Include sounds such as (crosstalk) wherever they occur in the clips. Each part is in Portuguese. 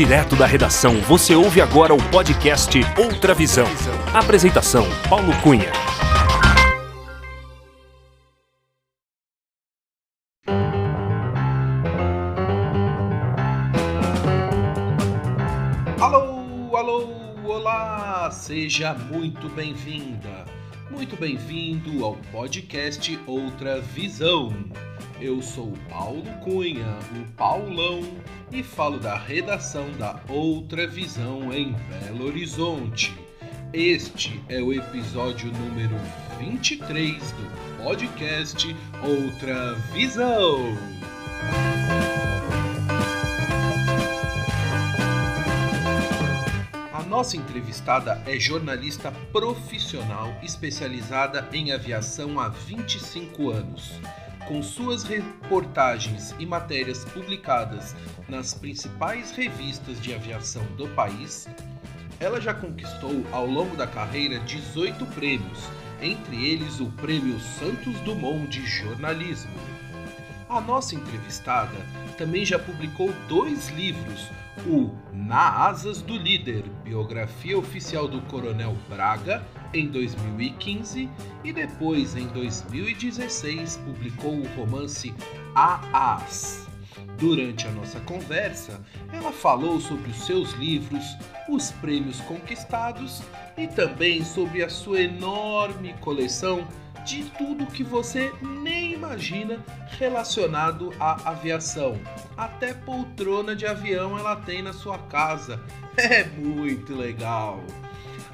Direto da redação, você ouve agora o podcast Outra Visão. Apresentação: Paulo Cunha. Alô, alô, olá! Seja muito bem-vinda, muito bem-vindo ao podcast Outra Visão. Eu sou o Paulo Cunha, o Paulão, e falo da redação da Outra Visão em Belo Horizonte. Este é o episódio número 23 do podcast Outra Visão. A nossa entrevistada é jornalista profissional especializada em aviação há 25 anos. Com suas reportagens e matérias publicadas nas principais revistas de aviação do país, ela já conquistou ao longo da carreira 18 prêmios, entre eles o Prêmio Santos Dumont de Jornalismo. A nossa entrevistada também já publicou dois livros, o Na Asas do Líder, biografia oficial do Coronel Braga, em 2015, e depois, em 2016, publicou o romance Aas. Durante a nossa conversa, ela falou sobre os seus livros, os prêmios conquistados e também sobre a sua enorme coleção de tudo que você nem imagina relacionado à aviação. Até poltrona de avião ela tem na sua casa. (laughs) É muito legal.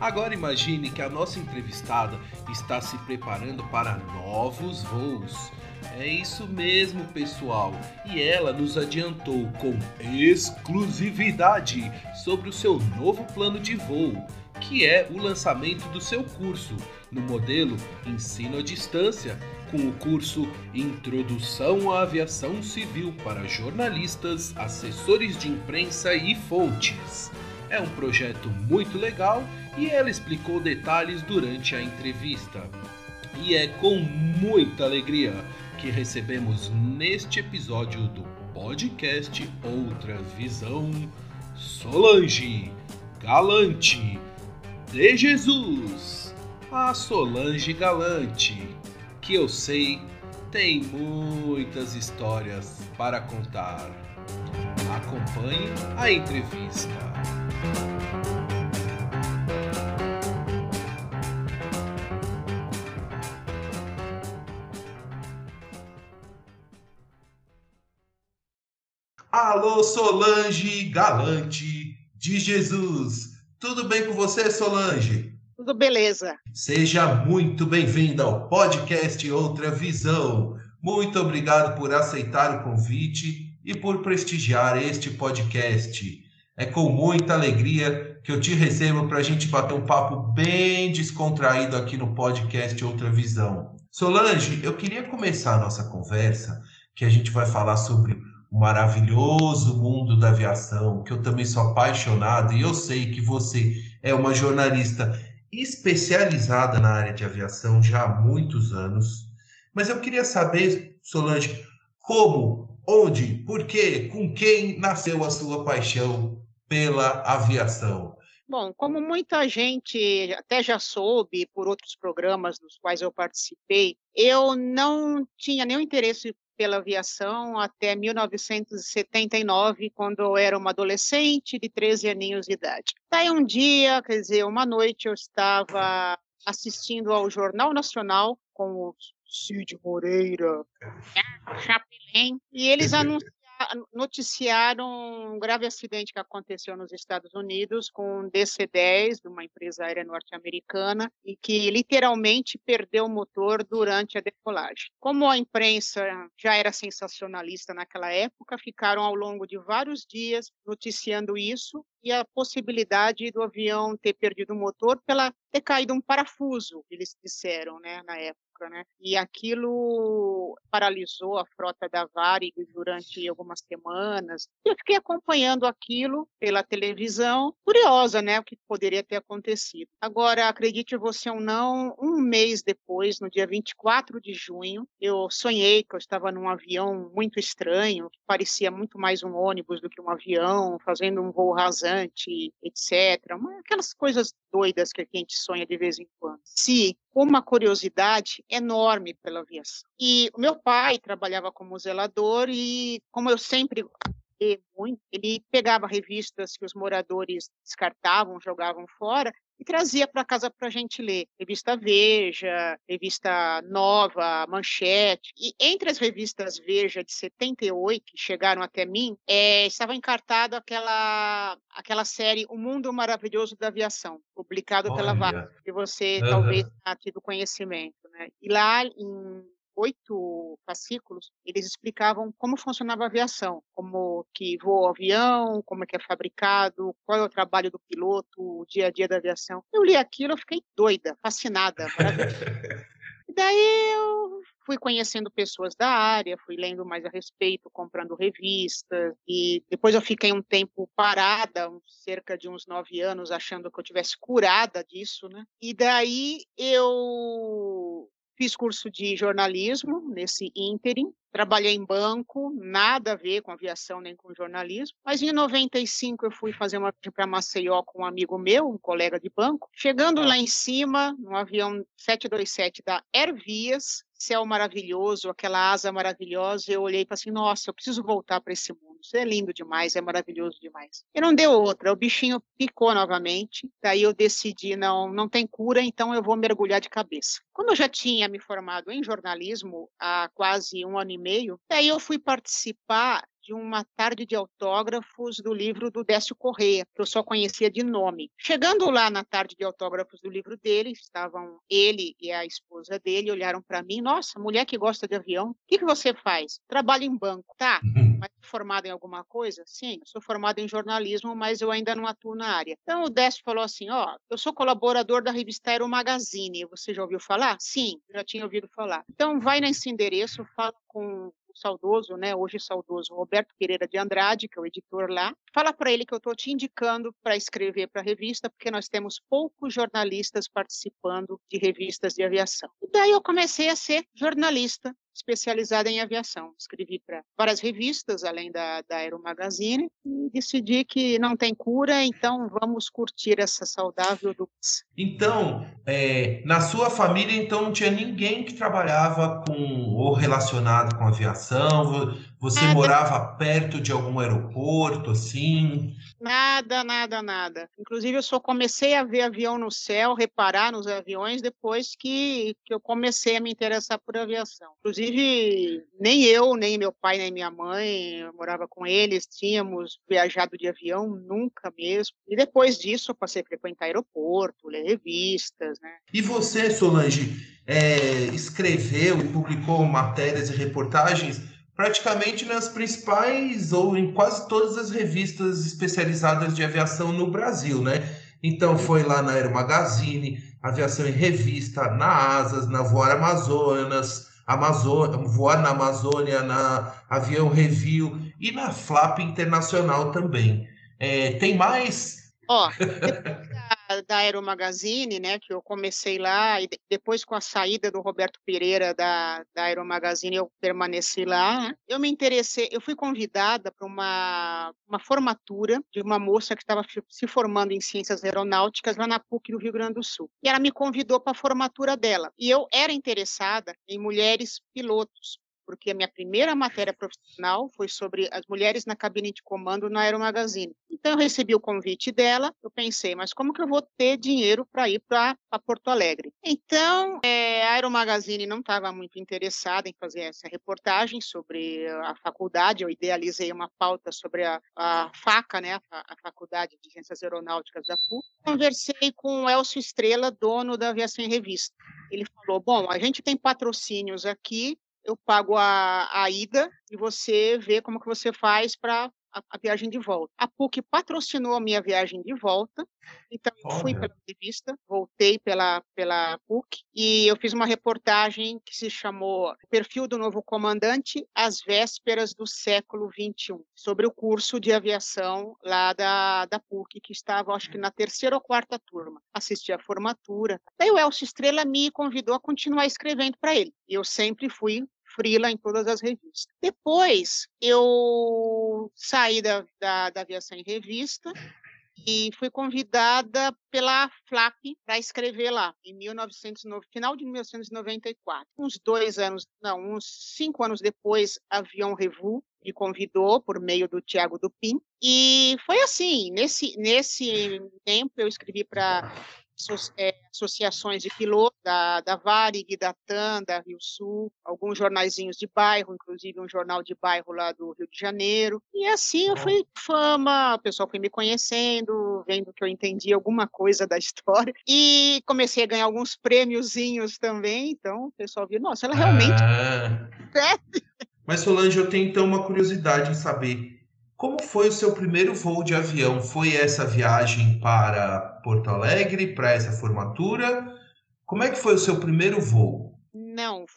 Agora imagine que a nossa entrevistada está se preparando para novos voos. É isso mesmo, pessoal. E ela nos adiantou com exclusividade sobre o seu novo plano de voo, que é o lançamento do seu curso no modelo Ensino à Distância, com o curso Introdução à Aviação Civil para jornalistas, assessores de imprensa e fontes. É um projeto muito legal e ela explicou detalhes durante a entrevista. E é com muita alegria que recebemos neste episódio do podcast Outra Visão Solange Galante de Jesus. A Solange Galante, que eu sei tem muitas histórias para contar. Acompanhe a entrevista. Alô, Solange Galante de Jesus. Tudo bem com você, Solange? Tudo beleza. Seja muito bem-vinda ao podcast Outra Visão. Muito obrigado por aceitar o convite e por prestigiar este podcast. É com muita alegria que eu te recebo para a gente bater um papo bem descontraído aqui no podcast Outra Visão. Solange, eu queria começar a nossa conversa, que a gente vai falar sobre o maravilhoso mundo da aviação, que eu também sou apaixonado e eu sei que você é uma jornalista especializada na área de aviação já há muitos anos. Mas eu queria saber, Solange, como, onde, por quê, com quem nasceu a sua paixão pela aviação? Bom, como muita gente até já soube por outros programas dos quais eu participei, eu não tinha nenhum interesse pela aviação até 1979, quando eu era uma adolescente de 13 aninhos de idade. Daí um dia, quer dizer, uma noite eu estava assistindo ao Jornal Nacional com o Cid Moreira, Chapelin, e eles anunciaram noticiaram um grave acidente que aconteceu nos Estados Unidos com um DC-10 de uma empresa aérea norte-americana e que literalmente perdeu o motor durante a decolagem. Como a imprensa já era sensacionalista naquela época, ficaram ao longo de vários dias noticiando isso e a possibilidade do avião ter perdido o motor pela ter caído um parafuso, eles disseram, né, na época. Época, né? E aquilo paralisou a frota da Varig durante algumas semanas. Eu fiquei acompanhando aquilo pela televisão, curiosa, né? O que poderia ter acontecido. Agora, acredite você ou não, um mês depois, no dia 24 de junho, eu sonhei que eu estava num avião muito estranho, que parecia muito mais um ônibus do que um avião, fazendo um voo rasante, etc. Aquelas coisas doidas que a gente sonha de vez em quando. Se uma curiosidade enorme pela aviação. E o meu pai trabalhava como zelador e, como eu sempre muito, ele pegava revistas que os moradores descartavam, jogavam fora, e trazia para casa para a gente ler. Revista Veja, Revista Nova, Manchete. E entre as revistas Veja de 78, que chegaram até mim, é, estava encartada aquela, aquela série O Mundo Maravilhoso da Aviação, publicado pela VAR, que você uhum. talvez tenha tido conhecimento. Né? E lá, em oito fascículos, eles explicavam como funcionava a aviação, como que voa o avião, como é que é fabricado, qual é o trabalho do piloto, o dia a dia da aviação. Eu li aquilo, eu fiquei doida, fascinada, E daí eu fui conhecendo pessoas da área, fui lendo mais a respeito, comprando revistas, e depois eu fiquei um tempo parada, cerca de uns nove anos, achando que eu tivesse curada disso, né? E daí eu Fiz curso de jornalismo nesse ínterim, trabalhei em banco, nada a ver com aviação nem com jornalismo, mas em 95 eu fui fazer uma viagem para Maceió com um amigo meu, um colega de banco. Chegando lá em cima, no avião 727 da Airvias, céu maravilhoso, aquela asa maravilhosa, eu olhei e falei assim, nossa, eu preciso voltar para esse mundo, isso é lindo demais, é maravilhoso demais. E não deu outra, o bichinho picou novamente, daí eu decidi, não, não tem cura, então eu vou mergulhar de cabeça. Como eu já tinha me formado em jornalismo há quase um ano e meio, daí eu fui participar de uma tarde de autógrafos do livro do Décio Correia, que eu só conhecia de nome. Chegando lá na tarde de autógrafos do livro dele, estavam ele e a esposa dele, olharam para mim, nossa, mulher que gosta de avião, o que, que você faz? Trabalho em banco. Tá, uhum. mas formado em alguma coisa? Sim, sou formado em jornalismo, mas eu ainda não atuo na área. Então o Décio falou assim, ó, eu sou colaborador da revista Aero Magazine, você já ouviu falar? Sim, já tinha ouvido falar. Então vai nesse endereço, fala com saudoso, né, hoje saudoso Roberto Pereira de Andrade, que é o editor lá, fala para ele que eu estou te indicando para escrever para a revista, porque nós temos poucos jornalistas participando de revistas de aviação. E daí eu comecei a ser jornalista especializada em aviação. Escrevi para várias revistas, além da, da Aero Magazine, e decidi que não tem cura, então vamos curtir essa saudável do. Então, é, na sua família, então não tinha ninguém que trabalhava com ou relacionado com aviação? Você nada. morava perto de algum aeroporto, assim? Nada, nada, nada. Inclusive, eu só comecei a ver avião no céu, reparar nos aviões, depois que, que eu comecei a me interessar por aviação. Inclusive, nem eu, nem meu pai, nem minha mãe, eu morava com eles, tínhamos viajado de avião, nunca mesmo. E depois disso, eu passei a frequentar aeroporto, ler revistas, né? E você, Solange, é, escreveu e publicou matérias e reportagens praticamente nas principais ou em quase todas as revistas especializadas de aviação no Brasil, né? Então foi lá na Aero Magazine, Aviação em Revista, na Asas, na Voar Amazonas, Amazônia, Voar na Amazônia, na Avião Review e na Flap Internacional também. É, tem mais? Ó, (laughs) da Aero Magazine, né, que eu comecei lá, e depois com a saída do Roberto Pereira da, da Aero Magazine, eu permaneci lá. Eu me interessei, eu fui convidada para uma, uma formatura de uma moça que estava se formando em ciências aeronáuticas lá na PUC do Rio Grande do Sul. E ela me convidou para a formatura dela. E eu era interessada em mulheres pilotos, porque a minha primeira matéria profissional foi sobre as mulheres na cabine de comando na Aero Magazine. Então eu recebi o convite dela, eu pensei, mas como que eu vou ter dinheiro para ir para Porto Alegre? Então é, a Aero Magazine não estava muito interessada em fazer essa reportagem sobre a faculdade, eu idealizei uma pauta sobre a, a FACA, né, a, a Faculdade de Ciências Aeronáuticas da PUC. Conversei com o Elcio Estrela, dono da Aviação em Revista. Ele falou: bom, a gente tem patrocínios aqui eu pago a, a ida e você vê como que você faz para a, a, viagem de volta. A PUC patrocinou a minha viagem de volta, então eu fui pela revista, voltei pela, pela PUC e eu fiz uma reportagem que se chamou Perfil do Novo Comandante às Vésperas do Século XXI, sobre o curso de aviação lá da, da PUC, que estava, acho que na terceira ou quarta turma. Assisti a formatura. Daí o Elcio Estrela me convidou a continuar escrevendo para ele. Eu sempre fui frila em todas as revistas. Depois, eu saí da, da, da aviação em revista e fui convidada pela FLAP para escrever lá, em 1909, final de 1994. Uns dois anos, não, uns cinco anos depois, Avião Revu me convidou por meio do Tiago Dupin. E foi assim, nesse, nesse tempo eu escrevi para associações de pilotos da, da Varig, da TAM, da Rio Sul, alguns jornaizinhos de bairro, inclusive um jornal de bairro lá do Rio de Janeiro. E assim eu fui fama, o pessoal foi me conhecendo, vendo que eu entendi alguma coisa da (laughs) história. E comecei a ganhar alguns prêmiozinhos também, então o pessoal viu, nossa, ela realmente... Ah. (laughs) Mas Solange, eu tenho então uma curiosidade em saber como foi o seu primeiro voo de avião? Foi essa viagem para Porto Alegre, para essa formatura? Como é que foi o seu primeiro voo?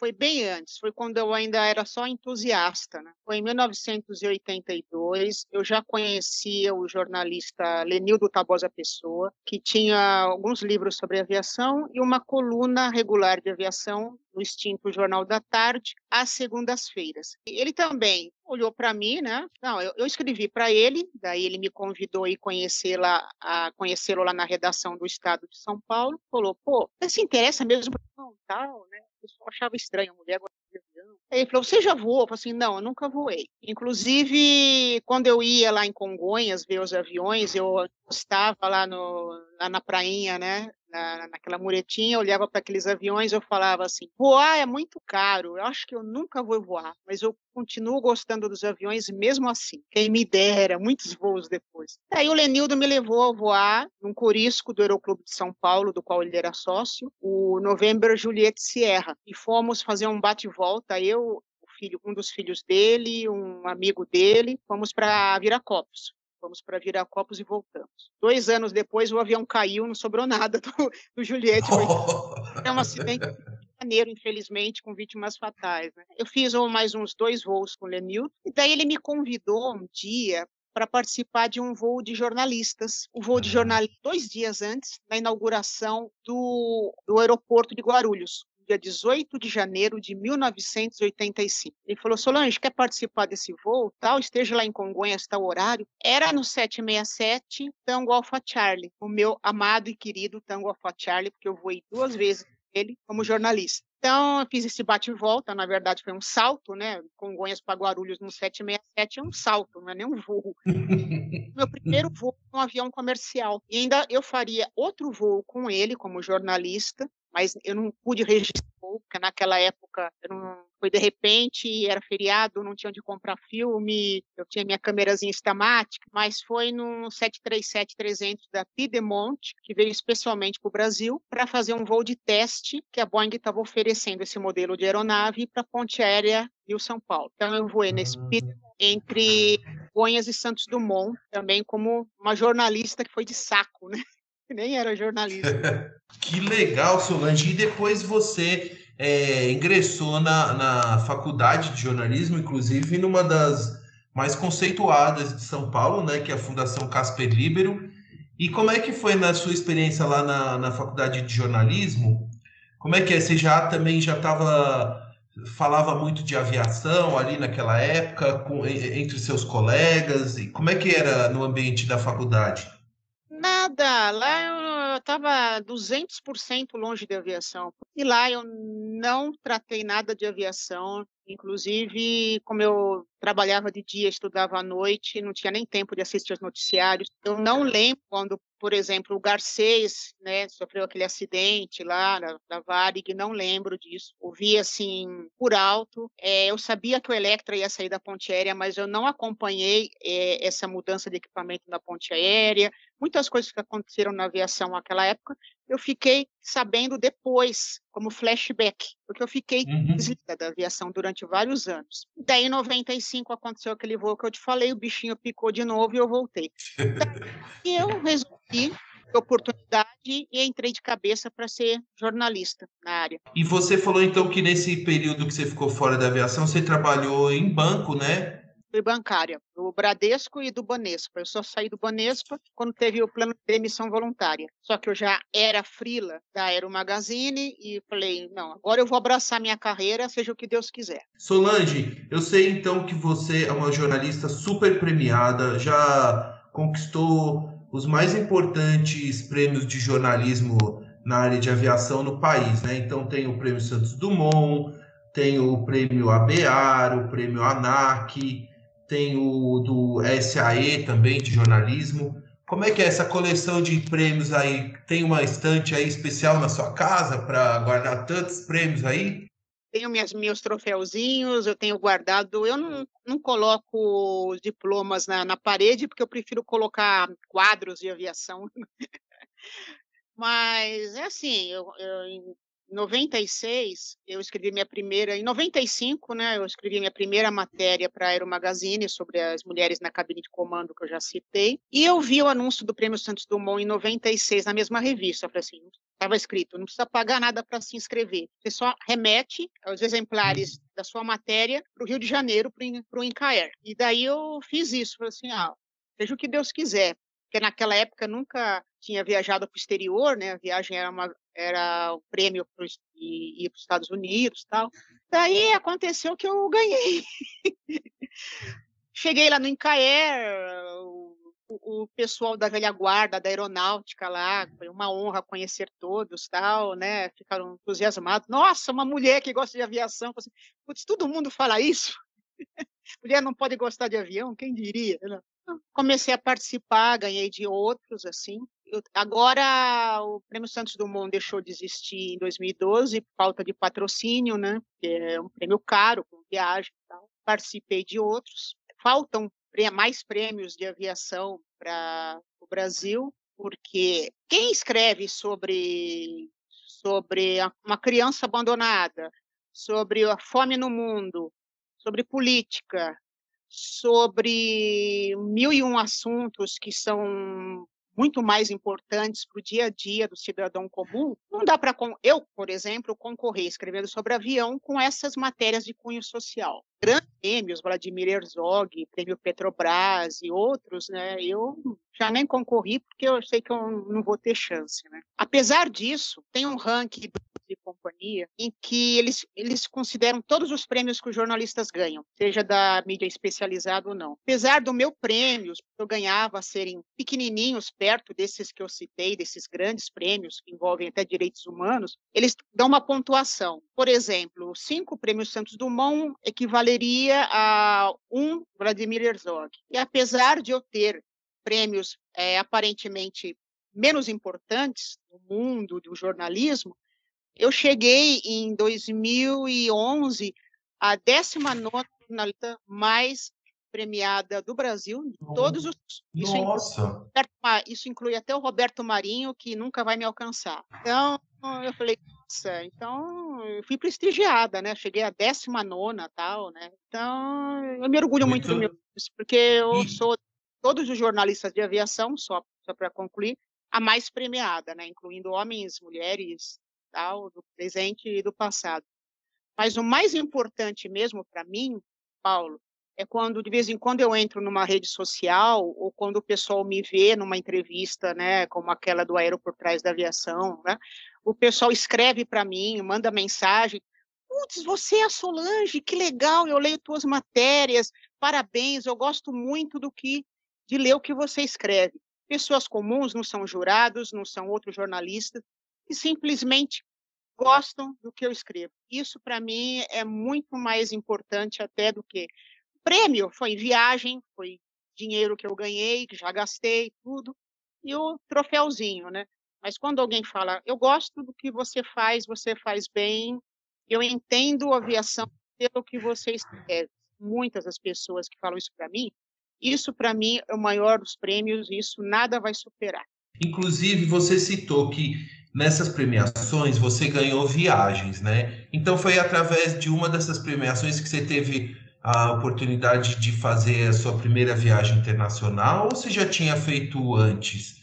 Não, foi bem antes. Foi quando eu ainda era só entusiasta. Né? Foi em 1982. Eu já conhecia o jornalista Lenildo Tabosa Pessoa, que tinha alguns livros sobre aviação e uma coluna regular de aviação no extinto Jornal da Tarde, às segundas-feiras. Ele também olhou para mim, né? Não, eu, eu escrevi para ele, daí ele me convidou a conhecê-lo a conhecê-lo lá na redação do Estado de São Paulo. Falou, pô, você se interessa mesmo por tal, né? O pessoal achava estranho a mulher agora de avião. Aí ele falou, você já voou? Eu falei assim, não, eu nunca voei. Inclusive, quando eu ia lá em Congonhas ver os aviões, eu estava lá, no, lá na prainha, né? Na, naquela muretinha, olhava para aqueles aviões, eu falava assim: voar é muito caro, eu acho que eu nunca vou voar, mas eu continuo gostando dos aviões mesmo assim. Quem me dera, muitos voos depois. Aí o Lenildo me levou a voar num corisco do Aeroclube de São Paulo, do qual ele era sócio, o November Juliette Sierra, e fomos fazer um bate-volta, eu, um dos filhos dele, um amigo dele, fomos para Viracopos. Fomos para Viracopos e voltamos. Dois anos depois, o avião caiu, não sobrou nada do, do Juliette. (laughs) Foi é um acidente janeiro, infelizmente, com vítimas fatais. Né? Eu fiz mais uns dois voos com o Lenil, e daí ele me convidou um dia para participar de um voo de jornalistas. O voo de jornalistas, dois dias antes da inauguração do, do aeroporto de Guarulhos dia 18 de janeiro de 1985. Ele falou: Solange, quer participar desse voo? Tal, esteja lá em Congonhas, tal horário. Era no 767 Tango Alpha Charlie, o meu amado e querido Tango Alpha Charlie, porque eu voei duas vezes ele como jornalista. Então, eu fiz esse bate-volta, na verdade foi um salto, né? Congonhas para Guarulhos no 767 é um salto, não é nem um voo. (laughs) Meu primeiro voo com um avião comercial. E ainda eu faria outro voo com ele como jornalista, mas eu não pude registrar, porque naquela época não, foi de repente, era feriado, não tinha onde comprar filme, eu tinha minha câmerazinha Instamatic, mas foi no 737-300 da Piedmont, que veio especialmente para o Brasil, para fazer um voo de teste que a Boeing estava oferecendo esse modelo de aeronave para a ponte aérea Rio-São Paulo. Então eu voei nesse. Piedmont entre Gonhas e Santos Dumont, também como uma jornalista que foi de saco, né? Nem era jornalista. (laughs) que legal, Solange. E depois você é, ingressou na, na faculdade de jornalismo, inclusive numa das mais conceituadas de São Paulo, né, que é a Fundação Casper Libero. E como é que foi na sua experiência lá na, na faculdade de jornalismo? Como é que é? Você já também já estava falava muito de aviação ali naquela época com, entre seus colegas e como é que era no ambiente da faculdade? Nada, lá eu estava 200% longe de aviação. E lá eu não tratei nada de aviação, inclusive, como eu trabalhava de dia, estudava à noite, não tinha nem tempo de assistir os noticiários. Eu não lembro quando por exemplo, o Garcês, né, sofreu aquele acidente lá na, na Varig, não lembro disso. Ouvi assim por alto. É, eu sabia que o Electra ia sair da ponte aérea, mas eu não acompanhei é, essa mudança de equipamento na ponte aérea. Muitas coisas que aconteceram na aviação naquela época, eu fiquei sabendo depois, como flashback, porque eu fiquei uhum. da aviação durante vários anos. Daí, em 95, aconteceu aquele voo que eu te falei, o bichinho picou de novo e eu voltei. (laughs) e eu resolvi oportunidade e entrei de cabeça para ser jornalista na área. E você falou então que nesse período que você ficou fora da aviação, você trabalhou em banco, né? Fui bancária, do Bradesco e do Banespa. Eu só saí do Banespa quando teve o plano de demissão voluntária. Só que eu já era frila da Aero Magazine e falei, não, agora eu vou abraçar minha carreira, seja o que Deus quiser. Solange, eu sei então que você é uma jornalista super premiada, já conquistou os mais importantes prêmios de jornalismo na área de aviação no país, né? Então tem o Prêmio Santos Dumont, tem o Prêmio ABAR, o Prêmio ANAC, tem o do SAE também de jornalismo. Como é que é essa coleção de prêmios aí? Tem uma estante aí especial na sua casa para guardar tantos prêmios aí? Tenho minhas, meus troféuzinhos, eu tenho guardado. Eu não, não coloco os diplomas na, na parede, porque eu prefiro colocar quadros de aviação. (laughs) Mas é assim, eu, eu, 96, eu escrevi minha primeira, em 95, né, eu escrevi minha primeira matéria para a Aero Magazine sobre as mulheres na cabine de comando que eu já citei, e eu vi o anúncio do Prêmio Santos Dumont em 96 na mesma revista, eu falei assim, estava escrito, não precisa pagar nada para se inscrever, você só remete os exemplares uhum. da sua matéria para o Rio de Janeiro, para o Incaer. E daí eu fiz isso, falei assim, ah, seja o que Deus quiser, porque naquela época nunca tinha viajado para o exterior, né? A viagem era uma era o prêmio para ir para os Estados Unidos, tal. Daí aconteceu que eu ganhei. (laughs) Cheguei lá no Incaer, o, o, pessoal da velha guarda da aeronáutica lá, foi uma honra conhecer todos, tal, né? Ficaram entusiasmados. Nossa, uma mulher que gosta de aviação. Assim, Putz, todo mundo fala isso. (laughs) mulher não pode gostar de avião, quem diria? Comecei a participar, ganhei de outros, assim. Agora o Prêmio Santos Dumont deixou de existir em 2012, falta de patrocínio, né? É um prêmio caro, com viagem e tal. Participei de outros. Faltam mais prêmios de aviação para o Brasil, porque quem escreve sobre sobre uma criança abandonada, sobre a fome no mundo, sobre política, sobre mil e um assuntos que são muito mais importantes para o dia a dia do cidadão comum, não dá para eu, por exemplo, concorrer escrevendo sobre avião com essas matérias de cunho social. Grandes prêmios, Vladimir Herzog, Prêmio Petrobras e outros, né? Eu já nem concorri porque eu sei que eu não vou ter chance, né? Apesar disso, tem um ranking de companhia, em que eles, eles consideram todos os prêmios que os jornalistas ganham, seja da mídia especializada ou não. Apesar do meu prêmio, eu ganhava serem pequenininhos perto desses que eu citei, desses grandes prêmios que envolvem até direitos humanos, eles dão uma pontuação. Por exemplo, cinco prêmios Santos Dumont equivaleria a um Vladimir Herzog. E apesar de eu ter prêmios é, aparentemente menos importantes no mundo do jornalismo, eu cheguei em 2011 a 19 jornalista mais premiada do Brasil, de todos os. Isso Nossa! Inclui, isso inclui até o Roberto Marinho, que nunca vai me alcançar. Então, eu falei, nossa, então eu fui prestigiada, né? Cheguei a 19 tal, né? Então, eu me orgulho muito, muito do meu porque eu sou todos os jornalistas de aviação, só, só para concluir, a mais premiada, né? Incluindo homens, mulheres, tal, do presente e do passado. Mas o mais importante mesmo para mim, Paulo, é quando de vez em quando eu entro numa rede social ou quando o pessoal me vê numa entrevista, né, como aquela do Aero por Trás da Aviação, né, o pessoal escreve para mim, manda mensagem, putz, você é a Solange, que legal, eu leio tuas matérias, parabéns, eu gosto muito do que de ler o que você escreve. Pessoas comuns não são jurados, não são outros jornalistas, e simplesmente gostam do que eu escrevo. Isso, para mim, é muito mais importante até do que. Prêmio foi viagem, foi dinheiro que eu ganhei, que já gastei, tudo. e o troféuzinho, né? Mas quando alguém fala, eu gosto do que você faz, você faz bem, eu entendo a aviação pelo que você escreve. Muitas das pessoas que falam isso para mim, isso para mim é o maior dos prêmios, isso nada vai superar. Inclusive, você citou que nessas premiações você ganhou viagens, né? Então foi através de uma dessas premiações que você teve a oportunidade de fazer a sua primeira viagem internacional ou você já tinha feito antes?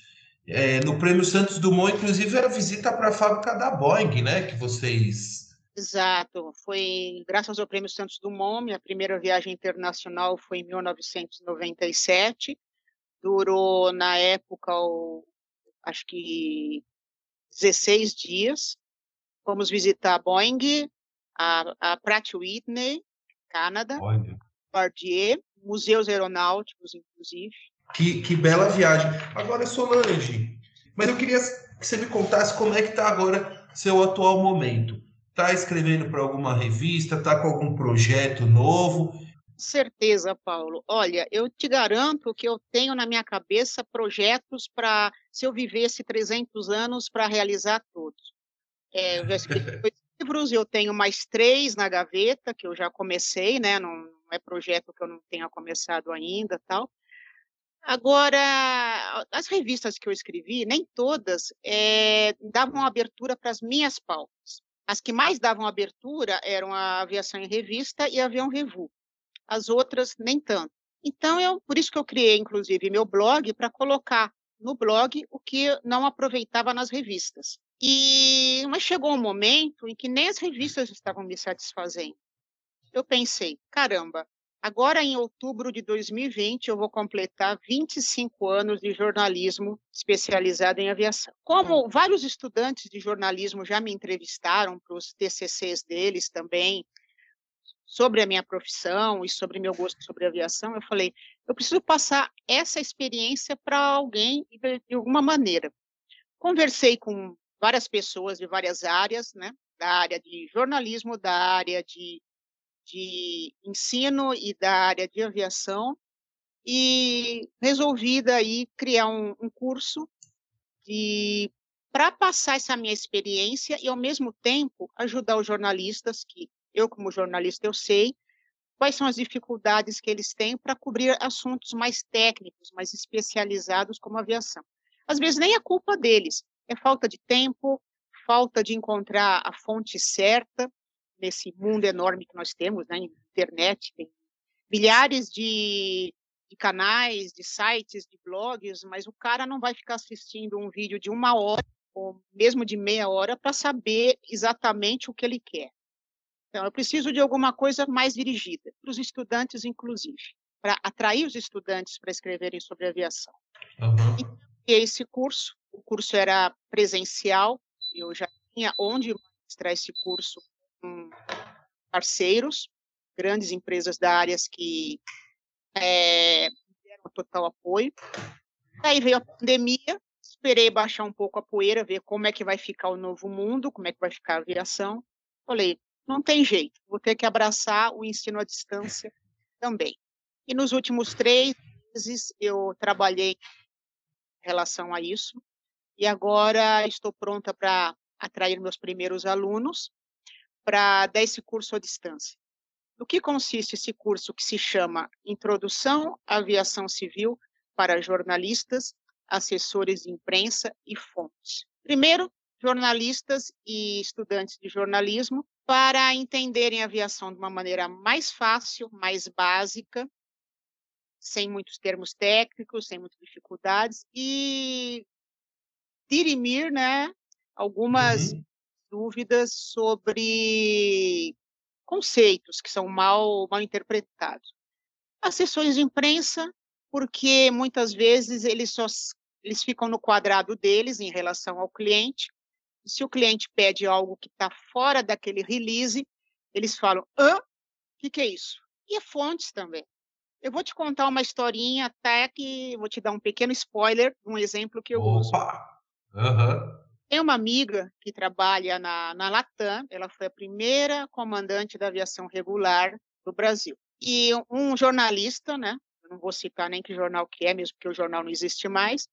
É, no Prêmio Santos Dumont, inclusive, era visita para a fábrica da Boeing, né? Que vocês. Exato. Foi graças ao Prêmio Santos Dumont, minha primeira viagem internacional foi em 1997. Durou, na época, o, acho que 16 dias. Fomos visitar a Boeing, a, a Pratt Whitney, Canadá, Bardier, museus aeronáuticos, inclusive. Que, que bela viagem. Agora, Solange, mas eu queria que você me contasse como é que está agora seu atual momento. Está escrevendo para alguma revista? Está com algum projeto novo? Certeza, Paulo. Olha, eu te garanto que eu tenho na minha cabeça projetos para, se eu vivesse 300 anos, para realizar todos. É, eu já escrevi (laughs) dois livros, eu tenho mais três na gaveta, que eu já comecei, né? Não, não é projeto que eu não tenha começado ainda, tal. Agora, as revistas que eu escrevi, nem todas é, davam abertura para as minhas pautas. As que mais davam abertura eram a Aviação em Revista e a Avião Revu. As outras, nem tanto. Então, eu, por isso que eu criei, inclusive, meu blog, para colocar no blog o que não aproveitava nas revistas. E mas chegou um momento em que nem as revistas estavam me satisfazendo. Eu pensei, caramba, Agora, em outubro de 2020, eu vou completar 25 anos de jornalismo especializado em aviação. Como hum. vários estudantes de jornalismo já me entrevistaram para os TCCs deles também, sobre a minha profissão e sobre meu gosto sobre aviação, eu falei, eu preciso passar essa experiência para alguém de alguma maneira. Conversei com várias pessoas de várias áreas, né? Da área de jornalismo, da área de de ensino e da área de aviação e resolvi daí criar um, um curso para passar essa minha experiência e ao mesmo tempo ajudar os jornalistas que eu como jornalista eu sei quais são as dificuldades que eles têm para cobrir assuntos mais técnicos, mais especializados como aviação. Às vezes nem é culpa deles, é falta de tempo, falta de encontrar a fonte certa nesse mundo enorme que nós temos, né, internet, tem milhares de, de canais, de sites, de blogs, mas o cara não vai ficar assistindo um vídeo de uma hora ou mesmo de meia hora para saber exatamente o que ele quer. Então, eu preciso de alguma coisa mais dirigida, para os estudantes, inclusive, para atrair os estudantes para escreverem sobre aviação. Uhum. E esse curso, o curso era presencial, eu já tinha onde mostrar esse curso com parceiros, grandes empresas da área que é, deram total apoio. Aí veio a pandemia, esperei baixar um pouco a poeira, ver como é que vai ficar o novo mundo, como é que vai ficar a aviação. Falei, não tem jeito, vou ter que abraçar o ensino à distância também. E nos últimos três meses eu trabalhei em relação a isso, e agora estou pronta para atrair meus primeiros alunos para dar esse curso à distância. No que consiste esse curso que se chama Introdução à Aviação Civil para jornalistas, assessores de imprensa e fontes? Primeiro, jornalistas e estudantes de jornalismo para entenderem a aviação de uma maneira mais fácil, mais básica, sem muitos termos técnicos, sem muitas dificuldades e dirimir, né, algumas uhum dúvidas sobre conceitos que são mal, mal interpretados. Assessores de imprensa, porque muitas vezes eles só eles ficam no quadrado deles em relação ao cliente. Se o cliente pede algo que está fora daquele release, eles falam: hã? O que, que é isso? E é fontes também. Eu vou te contar uma historinha, até que vou te dar um pequeno spoiler, um exemplo que eu Opa. uso. Uhum. Tem uma amiga que trabalha na, na Latam, ela foi a primeira comandante da aviação regular do Brasil. E um jornalista, né, não vou citar nem que jornal que é, mesmo porque o jornal não existe mais,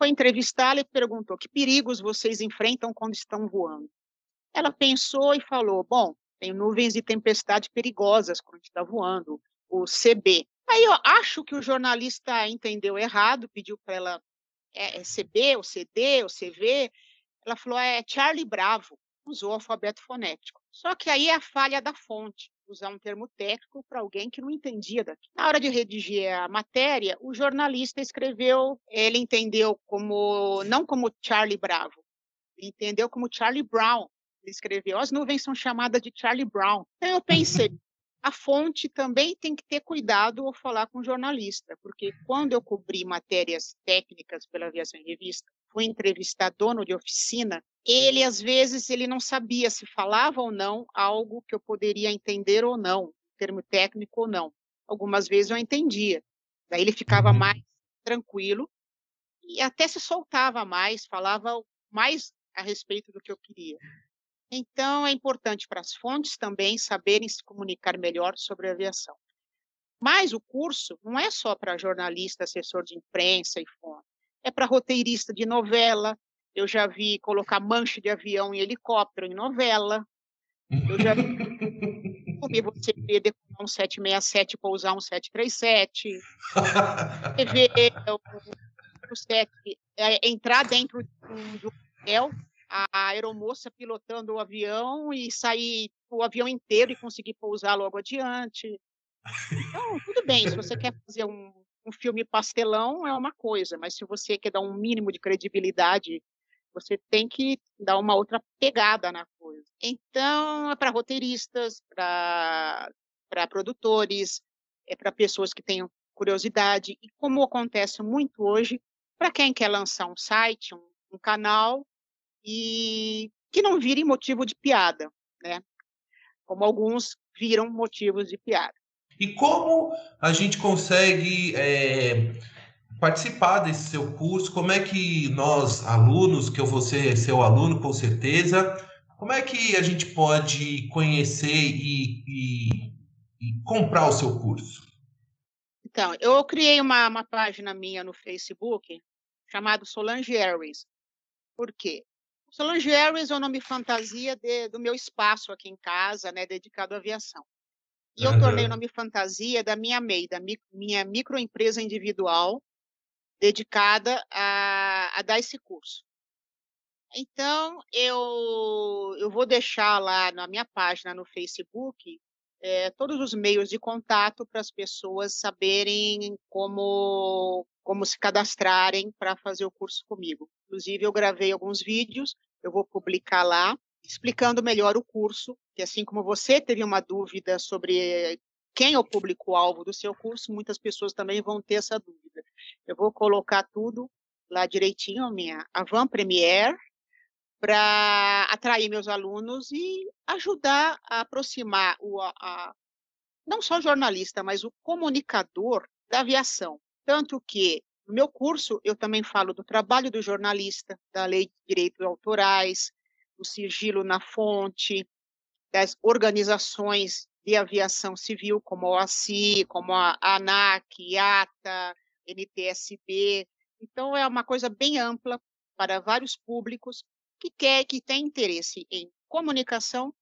foi entrevistá-la e perguntou: que perigos vocês enfrentam quando estão voando? Ela pensou e falou: bom, tem nuvens de tempestade perigosas quando está voando, o CB. Aí eu acho que o jornalista entendeu errado, pediu para ela é, é CB, o CD, o CV. Ela falou: é Charlie Bravo, usou o alfabeto fonético. Só que aí é a falha da fonte usar um termo técnico para alguém que não entendia daquilo. Na hora de redigir a matéria, o jornalista escreveu, ele entendeu como, não como Charlie Bravo, entendeu como Charlie Brown. Ele escreveu, as nuvens são chamadas de Charlie Brown. Então eu pensei, (laughs) a fonte também tem que ter cuidado ao falar com o jornalista, porque quando eu cobri matérias técnicas pela Aviação em Revista, fui entrevistar dono de oficina, ele às vezes ele não sabia se falava ou não algo que eu poderia entender ou não, termo técnico ou não. Algumas vezes eu entendia. Daí ele ficava uhum. mais tranquilo e até se soltava mais, falava mais a respeito do que eu queria. Então, é importante para as fontes também saberem se comunicar melhor sobre a aviação. Mas o curso não é só para jornalista, assessor de imprensa e fonte. É para roteirista de novela. Eu já vi colocar manche de avião em helicóptero em novela. Eu já vi você decorar um 767 pousar um 737. Você vê o, o set, é, entrar dentro de um hotel a aeromoça pilotando o avião e sair o avião inteiro e conseguir pousar logo adiante. Então, tudo bem, se você quer fazer um, um filme pastelão, é uma coisa, mas se você quer dar um mínimo de credibilidade, você tem que dar uma outra pegada na coisa. Então, é para roteiristas, para produtores, é para pessoas que tenham curiosidade, e como acontece muito hoje, para quem quer lançar um site, um, um canal, e que não virem motivo de piada, né? Como alguns viram motivos de piada. E como a gente consegue é, participar desse seu curso? Como é que nós, alunos, que eu vou ser seu aluno com certeza, como é que a gente pode conhecer e, e, e comprar o seu curso? Então, eu criei uma, uma página minha no Facebook chamada Solange Airways. Por quê? Solange Airways é o nome fantasia de, do meu espaço aqui em casa, né, dedicado à aviação. E eu uhum. tornei o nome fantasia da minha MEI, da mi, minha microempresa individual, dedicada a, a, dar esse curso. Então, eu, eu vou deixar lá na minha página no Facebook é, todos os meios de contato para as pessoas saberem como, como se cadastrarem para fazer o curso comigo. Inclusive, eu gravei alguns vídeos, eu vou publicar lá, explicando melhor o curso, que assim como você teve uma dúvida sobre quem é o público-alvo do seu curso, muitas pessoas também vão ter essa dúvida. Eu vou colocar tudo lá direitinho, a minha Avan Premier, para atrair meus alunos e ajudar a aproximar o, a, a, não só o jornalista, mas o comunicador da aviação. Tanto que no meu curso, eu também falo do trabalho do jornalista, da lei de direitos autorais, do sigilo na fonte, das organizações de aviação civil, como a OACI, como a ANAC, IATA, NTSB. Então, é uma coisa bem ampla para vários públicos que quer, que tem interesse em comunicação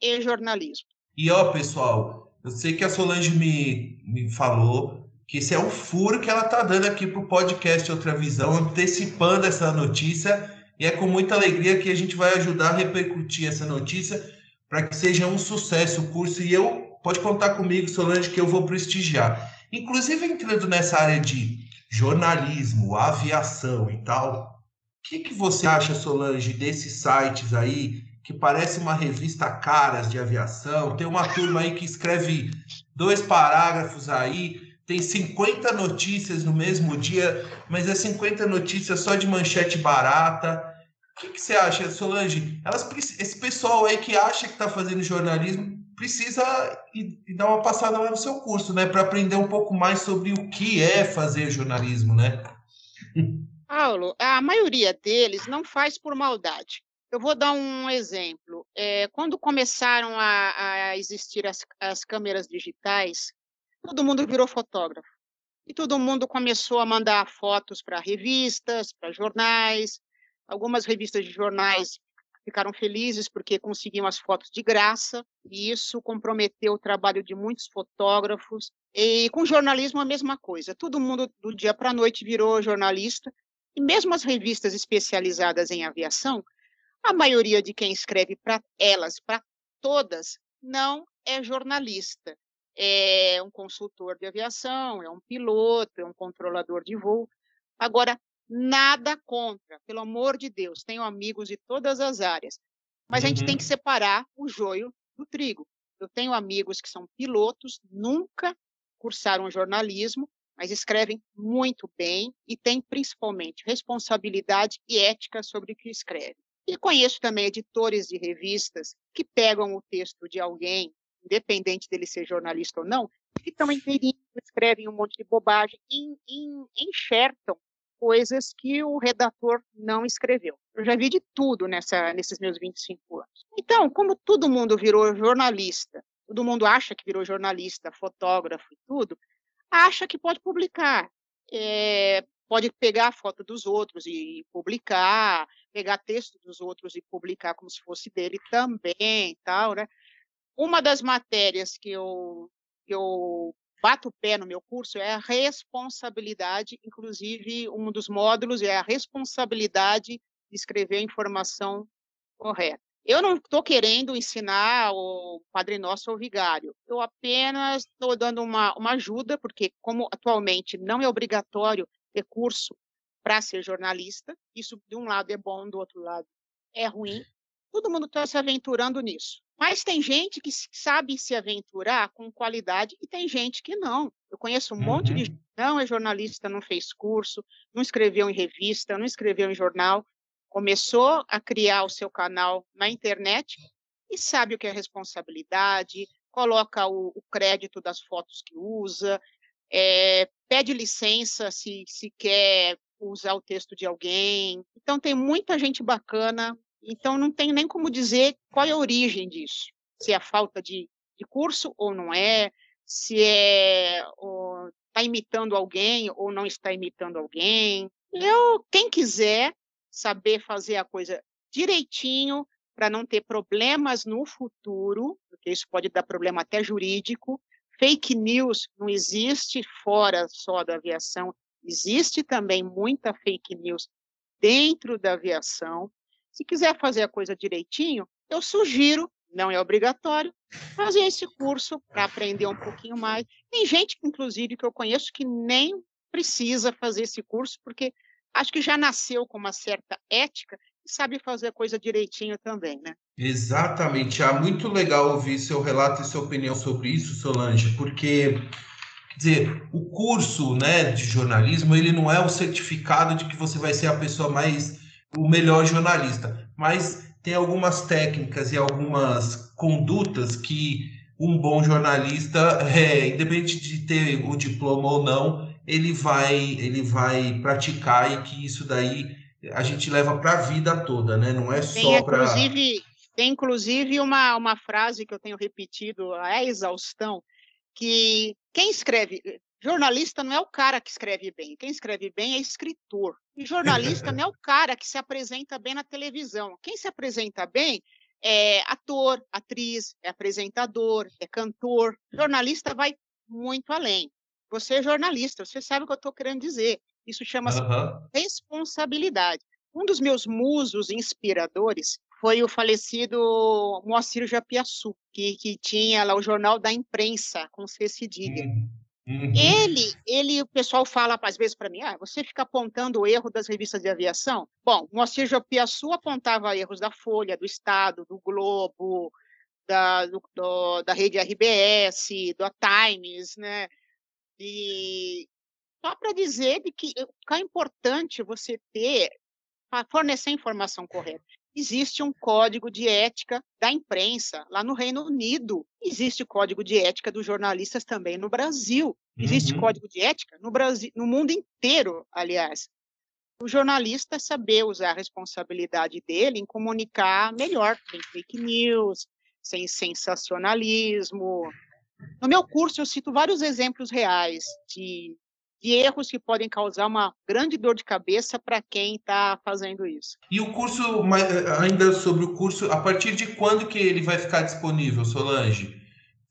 e jornalismo. E ó, pessoal, eu sei que a Solange me, me falou que esse é o furo que ela está dando aqui para o podcast Outra Visão, antecipando essa notícia. E é com muita alegria que a gente vai ajudar a repercutir essa notícia para que seja um sucesso o curso. E eu pode contar comigo, Solange, que eu vou prestigiar. Inclusive, entrando nessa área de jornalismo, aviação e tal, o que, que você acha, Solange, desses sites aí que parece uma revista caras de aviação? Tem uma turma aí que escreve dois parágrafos aí tem 50 notícias no mesmo dia, mas é 50 notícias só de manchete barata. O que, que você acha, Solange? Elas, esse pessoal aí que acha que está fazendo jornalismo precisa ir, ir, dar uma passada lá no seu curso, né? Para aprender um pouco mais sobre o que é fazer jornalismo, né? Paulo, a maioria deles não faz por maldade. Eu vou dar um exemplo. É, quando começaram a, a existir as, as câmeras digitais, todo mundo virou fotógrafo. e todo mundo começou a mandar fotos para revistas, para jornais. Algumas revistas de jornais ficaram felizes porque conseguiam as fotos de graça, e isso comprometeu o trabalho de muitos fotógrafos. E com jornalismo a mesma coisa. Todo mundo do dia para a noite virou jornalista, e mesmo as revistas especializadas em aviação, a maioria de quem escreve para elas, para todas, não é jornalista. É um consultor de aviação, é um piloto, é um controlador de voo. Agora, nada contra, pelo amor de Deus, tenho amigos de todas as áreas, mas uhum. a gente tem que uhum. separar o joio do trigo. Eu tenho amigos que são pilotos, nunca cursaram jornalismo, mas escrevem muito bem e têm principalmente responsabilidade e ética sobre o que escrevem. E conheço também editores de revistas que pegam o texto de alguém, independente dele ser jornalista ou não, que estão inteirinho, escrevem um monte de bobagem e, e enxertam coisas que o redator não escreveu. Eu já vi de tudo nessa, nesses meus 25 anos. Então, como todo mundo virou jornalista, todo mundo acha que virou jornalista, fotógrafo e tudo, acha que pode publicar. É, pode pegar a foto dos outros e publicar, pegar texto dos outros e publicar como se fosse dele também, tal, né? Uma das matérias que eu, que eu bato o pé no meu curso é a responsabilidade, inclusive um dos módulos é a responsabilidade de escrever a informação correta. Eu não estou querendo ensinar o Padre Nosso ou o Vigário. Eu apenas estou dando uma, uma ajuda, porque como atualmente não é obrigatório ter curso para ser jornalista, isso de um lado é bom, do outro lado é ruim. Todo mundo está se aventurando nisso. Mas tem gente que sabe se aventurar com qualidade e tem gente que não. Eu conheço um uhum. monte de uhum. não é jornalista, não fez curso, não escreveu em revista, não escreveu em jornal, começou a criar o seu canal na internet e sabe o que é responsabilidade, coloca o, o crédito das fotos que usa, é, pede licença se, se quer usar o texto de alguém. Então, tem muita gente bacana. Então, não tem nem como dizer qual é a origem disso. Se é a falta de, de curso ou não é, se é está imitando alguém ou não está imitando alguém. Eu, quem quiser, saber fazer a coisa direitinho para não ter problemas no futuro, porque isso pode dar problema até jurídico. Fake news não existe fora só da aviação, existe também muita fake news dentro da aviação. Se quiser fazer a coisa direitinho, eu sugiro, não é obrigatório, fazer esse curso para aprender um pouquinho mais. Tem gente, inclusive, que eu conheço que nem precisa fazer esse curso, porque acho que já nasceu com uma certa ética e sabe fazer a coisa direitinho também, né? Exatamente. É muito legal ouvir seu relato e sua opinião sobre isso, Solange, porque quer dizer, o curso, né, de jornalismo, ele não é o certificado de que você vai ser a pessoa mais o melhor jornalista, mas tem algumas técnicas e algumas condutas que um bom jornalista, (laughs) é, independente de ter o diploma ou não, ele vai ele vai praticar e que isso daí a gente leva para a vida toda, né? Não é só para tem inclusive uma, uma frase que eu tenho repetido a exaustão que quem escreve jornalista não é o cara que escreve bem, quem escreve bem é escritor. E jornalista (laughs) não é o cara que se apresenta bem na televisão. Quem se apresenta bem é ator, atriz, é apresentador, é cantor. Jornalista vai muito além. Você é jornalista, você sabe o que eu estou querendo dizer. Isso chama-se uhum. responsabilidade. Um dos meus musos inspiradores foi o falecido Moacir Japiaçu, que, que tinha lá o Jornal da Imprensa, com C cedilha. Uhum. Uhum. Ele, ele, o pessoal fala às vezes para mim, ah, você fica apontando o erro das revistas de aviação? Bom, Moacir Japiaçu apontava erros da Folha, do Estado, do Globo, da, do, do, da rede RBS, do Times, né? E só para dizer de que é importante você ter, fornecer a informação correta. Existe um código de ética da imprensa lá no Reino Unido. Existe o código de ética dos jornalistas também no Brasil. Existe uhum. código de ética no Brasil, no mundo inteiro, aliás. O jornalista saber usar a responsabilidade dele em comunicar melhor, sem fake news, sem sensacionalismo, no meu curso, eu cito vários exemplos reais de, de erros que podem causar uma grande dor de cabeça para quem está fazendo isso. E o curso, ainda sobre o curso, a partir de quando que ele vai ficar disponível, Solange?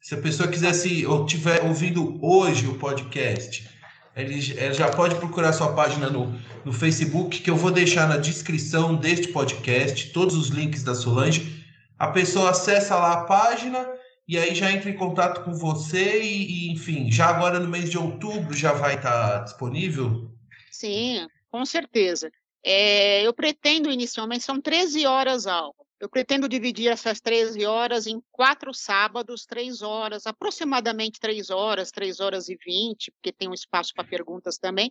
Se a pessoa quisesse ou tiver ouvindo hoje o podcast, ele, ele já pode procurar sua página no, no Facebook, que eu vou deixar na descrição deste podcast, todos os links da Solange. A pessoa acessa lá a página e aí já entra em contato com você e, e enfim, já agora no mês de outubro já vai estar tá disponível? Sim, com certeza. É, eu pretendo inicialmente, são 13 horas aula. Eu pretendo dividir essas 13 horas em quatro sábados, três horas, aproximadamente três horas, três horas e vinte, porque tem um espaço para perguntas também,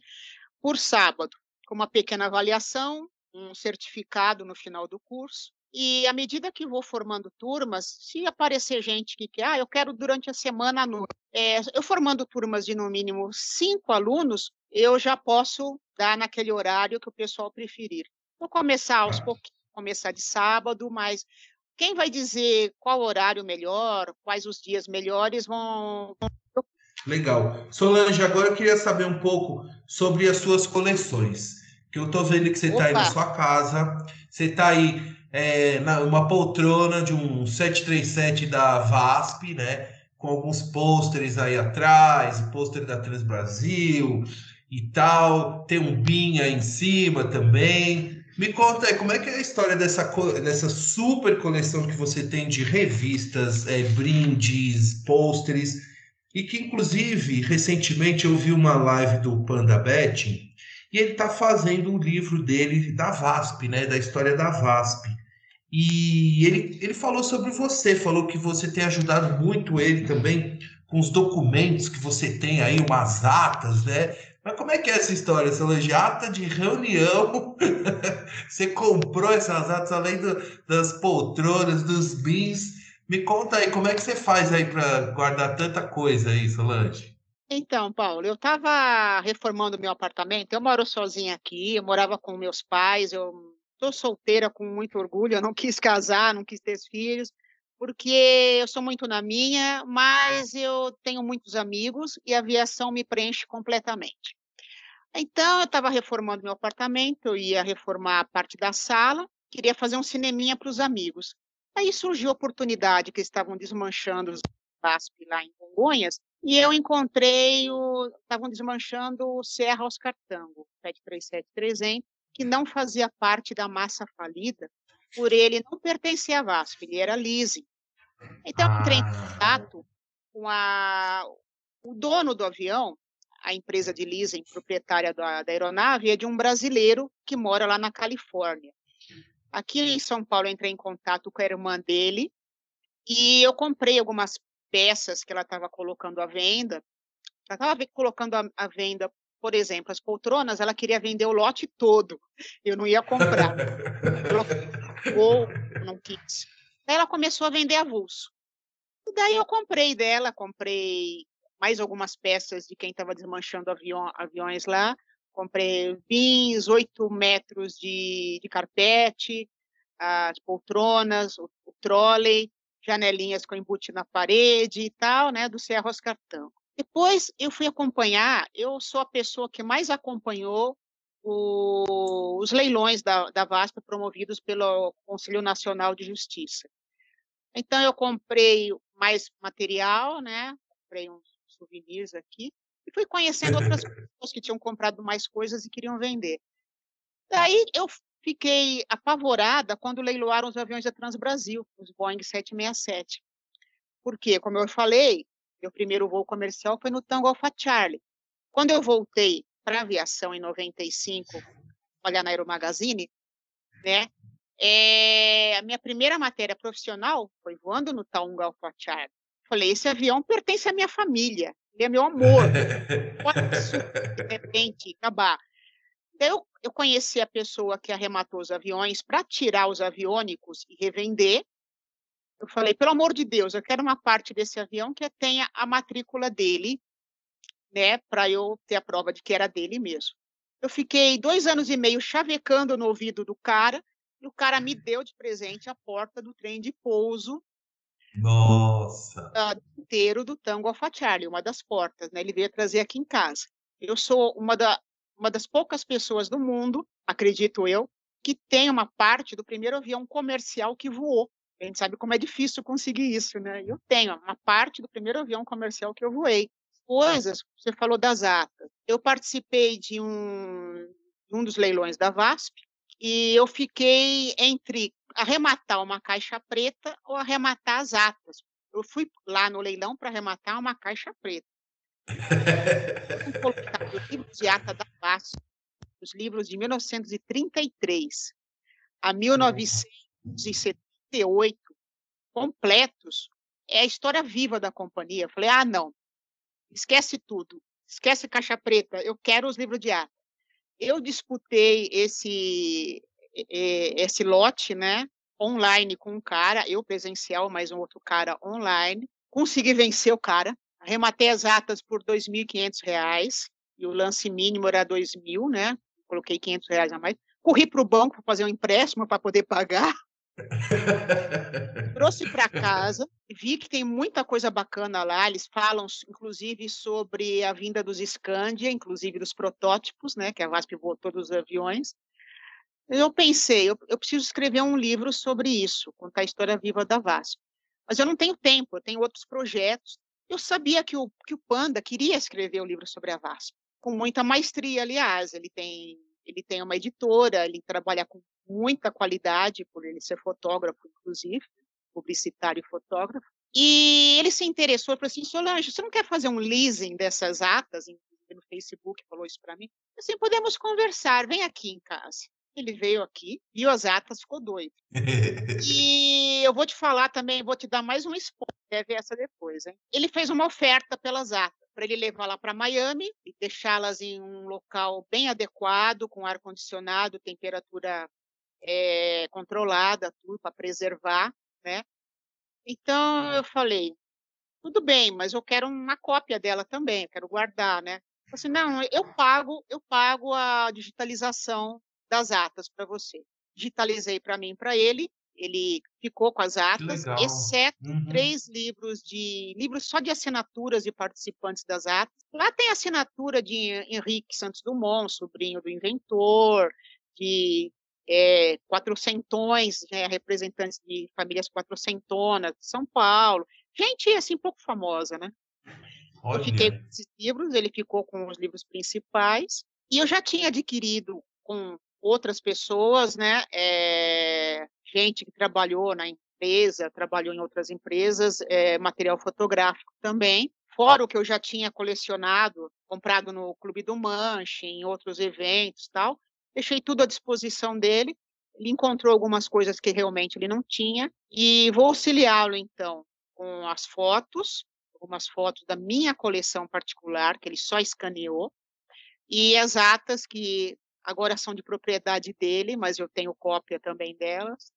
por sábado, com uma pequena avaliação, um certificado no final do curso, e à medida que vou formando turmas, se aparecer gente que quer, ah, eu quero durante a semana noite, é, eu formando turmas de no mínimo cinco alunos, eu já posso dar naquele horário que o pessoal preferir. Vou começar aos pouquinhos, começar de sábado, mas quem vai dizer qual horário melhor, quais os dias melhores vão. Legal. Solange, agora eu queria saber um pouco sobre as suas coleções. Que eu estou vendo que você está aí na sua casa, você está aí é, na, uma poltrona de um 737 da VASP, né? Com alguns pôsteres aí atrás, pôster da Trans Brasil e tal. Tem um BIM aí em cima também. Me conta aí, como é que é a história dessa, dessa super coleção que você tem de revistas, é, brindes, pôsteres, e que inclusive recentemente eu vi uma live do Panda Betting e ele está fazendo um livro dele da VASP, né, da história da VASP. E ele, ele falou sobre você, falou que você tem ajudado muito ele também com os documentos que você tem aí, umas atas, né? Mas como é que é essa história, Solange? Ata de reunião, (laughs) você comprou essas atas além do, das poltronas, dos bins. Me conta aí, como é que você faz aí para guardar tanta coisa aí, Solange? Então, Paulo, eu estava reformando meu apartamento, eu moro sozinha aqui, eu morava com meus pais, eu Estou solteira com muito orgulho, eu não (laughs) quis casar, não quis ter filhos, porque eu sou muito na minha, mas eu tenho muitos amigos e a aviação me preenche completamente. Então, eu estava reformando meu apartamento, eu ia reformar a parte da sala, queria fazer um cineminha para os amigos. Aí surgiu a oportunidade que estavam desmanchando os VASP lá em Congonhas, e eu encontrei, o, estavam desmanchando o Serra Oscar Tango, 737-300, que não fazia parte da massa falida, por ele não pertencer à VASP, ele era leasing. Então, eu entrei em ah. contato com a, o dono do avião, a empresa de leasing proprietária da, da aeronave, é de um brasileiro que mora lá na Califórnia. Aqui em São Paulo, entrei em contato com a irmã dele e eu comprei algumas peças que ela estava colocando à venda. Ela estava colocando à venda por exemplo, as poltronas, ela queria vender o lote todo. Eu não ia comprar. Ou não quis. Daí ela começou a vender avulso. E daí eu comprei dela, comprei mais algumas peças de quem estava desmanchando avião, aviões lá. Comprei bins, oito metros de, de carpete, as poltronas, o, o trolley, janelinhas com embute na parede e tal, né, do Serra Oscar. Depois eu fui acompanhar, eu sou a pessoa que mais acompanhou o, os leilões da, da VASP promovidos pelo Conselho Nacional de Justiça. Então, eu comprei mais material, né? Comprei uns souvenirs aqui e fui conhecendo outras (laughs) pessoas que tinham comprado mais coisas e queriam vender. Daí eu fiquei apavorada quando leiloaram os aviões da Transbrasil, os Boeing 767. Porque, como eu falei, meu primeiro voo comercial foi no Tango Alpha Charlie. Quando eu voltei para a aviação em 95, olhar na Aeromagazine, né? É, a minha primeira matéria profissional foi voando no Tango Alpha Charlie. Falei, esse avião pertence à minha família, ele é meu amor. (laughs) Pode de repente acabar. Eu, eu conheci a pessoa que arrematou os aviões para tirar os aviônicos e revender, eu falei, pelo amor de Deus, eu quero uma parte desse avião que tenha a matrícula dele, né, para eu ter a prova de que era dele mesmo. Eu fiquei dois anos e meio chavecando no ouvido do cara, e o cara me deu de presente a porta do trem de pouso. Nossa! inteiro do Tango Alpha Charlie, uma das portas, né? Ele veio trazer aqui em casa. Eu sou uma, da, uma das poucas pessoas do mundo, acredito eu, que tem uma parte do primeiro avião comercial que voou. A gente sabe como é difícil conseguir isso, né? Eu tenho uma parte do primeiro avião comercial que eu voei. Coisas, você falou das atas. Eu participei de um, um dos leilões da VASP e eu fiquei entre arrematar uma caixa preta ou arrematar as atas. Eu fui lá no leilão para arrematar uma caixa preta. (laughs) colocar os livros de ata da VASP, os livros de 1933 a 1970 38 completos é a história viva da companhia. Eu falei, ah, não, esquece tudo, esquece caixa preta, eu quero os livros de ata. Eu disputei esse, esse lote, né, online com um cara, eu presencial, mais um outro cara online, consegui vencer o cara, arrematei as atas por R$ 2.500, e o lance mínimo era R$ 2.000, né, coloquei 500 reais a mais, corri para o banco para fazer um empréstimo para poder pagar, Trouxe para casa, vi que tem muita coisa bacana lá. Eles falam, inclusive, sobre a vinda dos Scandia, inclusive dos protótipos, né? Que a VASP voou todos os aviões. Eu pensei, eu, eu preciso escrever um livro sobre isso, contar a história viva da VASP. Mas eu não tenho tempo, eu tenho outros projetos. Eu sabia que o, que o Panda queria escrever um livro sobre a VASP, com muita maestria, aliás. Ele tem, ele tem uma editora, ele trabalha com muita qualidade, por ele ser fotógrafo, inclusive, publicitário e fotógrafo. E ele se interessou, falou assim, Solange, você não quer fazer um leasing dessas atas? No Facebook falou isso para mim. Assim, podemos conversar, vem aqui em casa. Ele veio aqui, viu as atas, ficou doido. e (laughs) eu vou te falar também, vou te dar mais um spoiler, deve essa depois, hein? Ele fez uma oferta pelas atas para ele levar lá para Miami e deixá-las em um local bem adequado, com ar condicionado, temperatura é, controlada, tudo para preservar, né? Então eu falei, tudo bem, mas eu quero uma cópia dela também, eu quero guardar, né? Eu assim, não, eu pago, eu pago a digitalização das atas para você. Digitalizei para mim, para ele, ele ficou com as atas, exceto uhum. três livros de livros só de assinaturas de participantes das atas. Lá tem assinatura de Henrique Santos Dumont, sobrinho do inventor, de é, quatrocentões, né, representantes de famílias quatrocentonas de São Paulo, gente assim pouco famosa, né? Olha. Eu fiquei com esses livros, ele ficou com os livros principais e eu já tinha adquirido com outras pessoas, né, é, gente que trabalhou na empresa, trabalhou em outras empresas, é, material fotográfico também, fora o que eu já tinha colecionado, comprado no Clube do Manche, em outros eventos tal, deixei tudo à disposição dele. Ele encontrou algumas coisas que realmente ele não tinha. E vou auxiliá-lo então com as fotos, algumas fotos da minha coleção particular que ele só escaneou e as atas que agora são de propriedade dele, mas eu tenho cópia também delas.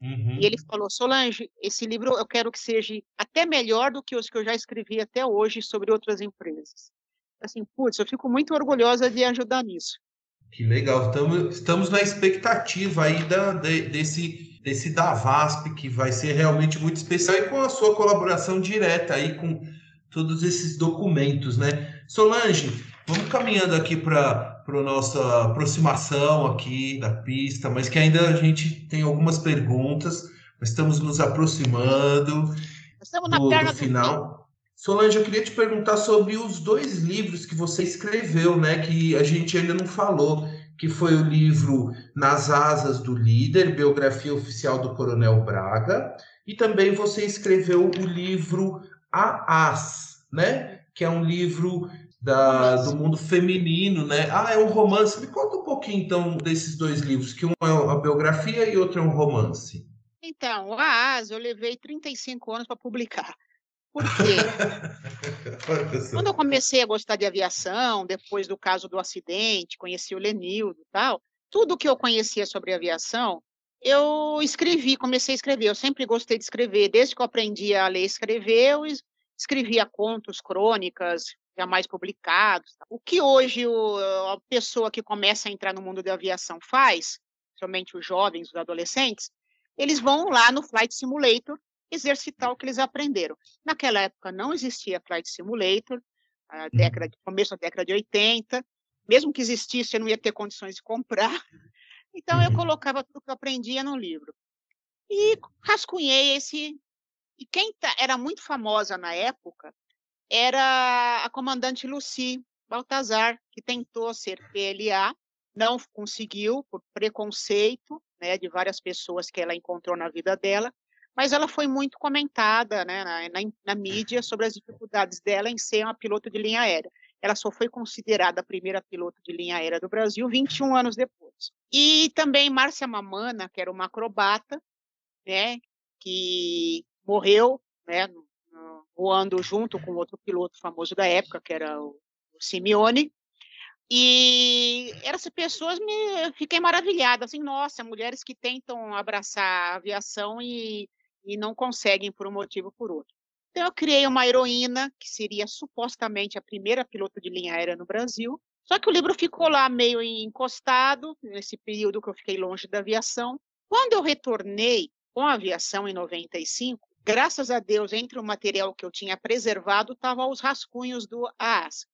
Uhum. E ele falou: Solange, esse livro eu quero que seja até melhor do que os que eu já escrevi até hoje sobre outras empresas. Assim, putz, eu fico muito orgulhosa de ajudar nisso. Que legal. Estamos, estamos na expectativa aí da, de, desse, desse da VASP, que vai ser realmente muito especial, e com a sua colaboração direta aí com todos esses documentos, né? Solange, vamos caminhando aqui para a nossa aproximação aqui da pista, mas que ainda a gente tem algumas perguntas, estamos nos aproximando estamos do, do final. Solange, eu queria te perguntar sobre os dois livros que você escreveu, né? Que a gente ainda não falou, que foi o livro Nas Asas do Líder, biografia oficial do Coronel Braga, e também você escreveu o livro A As, né? Que é um livro da, do mundo feminino, né? Ah, é um romance. Me conta um pouquinho então desses dois livros, que um é a biografia e outro é um romance. Então, a As eu levei 35 anos para publicar. Por quê? (laughs) Quando eu comecei a gostar de aviação, depois do caso do acidente, conheci o Lenildo e tal, tudo que eu conhecia sobre aviação, eu escrevi, comecei a escrever. Eu sempre gostei de escrever. Desde que eu aprendi a ler e escrever, eu escrevia contos, crônicas, jamais publicados. O que hoje o, a pessoa que começa a entrar no mundo da aviação faz, somente os jovens, os adolescentes, eles vão lá no Flight Simulator exercitar o que eles aprenderam. Naquela época não existia Flight Simulator, a década, começo da década de 80. Mesmo que existisse, eu não ia ter condições de comprar. (laughs) Então, eu uhum. colocava tudo que eu aprendia no livro. E rascunhei esse. E quem tá, era muito famosa na época era a comandante Lucy Baltazar, que tentou ser PLA, não conseguiu, por preconceito né, de várias pessoas que ela encontrou na vida dela, mas ela foi muito comentada né, na, na, na, mídia (laughs) sobre as dificuldades dela em ser uma piloto de linha aérea. Ela só foi considerada a primeira piloto de linha aérea do Brasil 21 anos depois. E também Márcia Mamana, que era uma acrobata, né, que morreu né, voando junto com outro piloto famoso da época, que era o, Simeone, e essas pessoas me fiquei maravilhada, assim, nossa, mulheres que tentam abraçar a aviação e, e não conseguem por um motivo ou por outro. Então eu criei uma heroína que seria supostamente a primeira piloto de linha aérea no Brasil. Só que o livro ficou lá meio encostado nesse período que eu fiquei longe da aviação. Quando eu retornei com a aviação em 95, graças a Deus, entre o material que eu tinha preservado, estavam os rascunhos do AAS.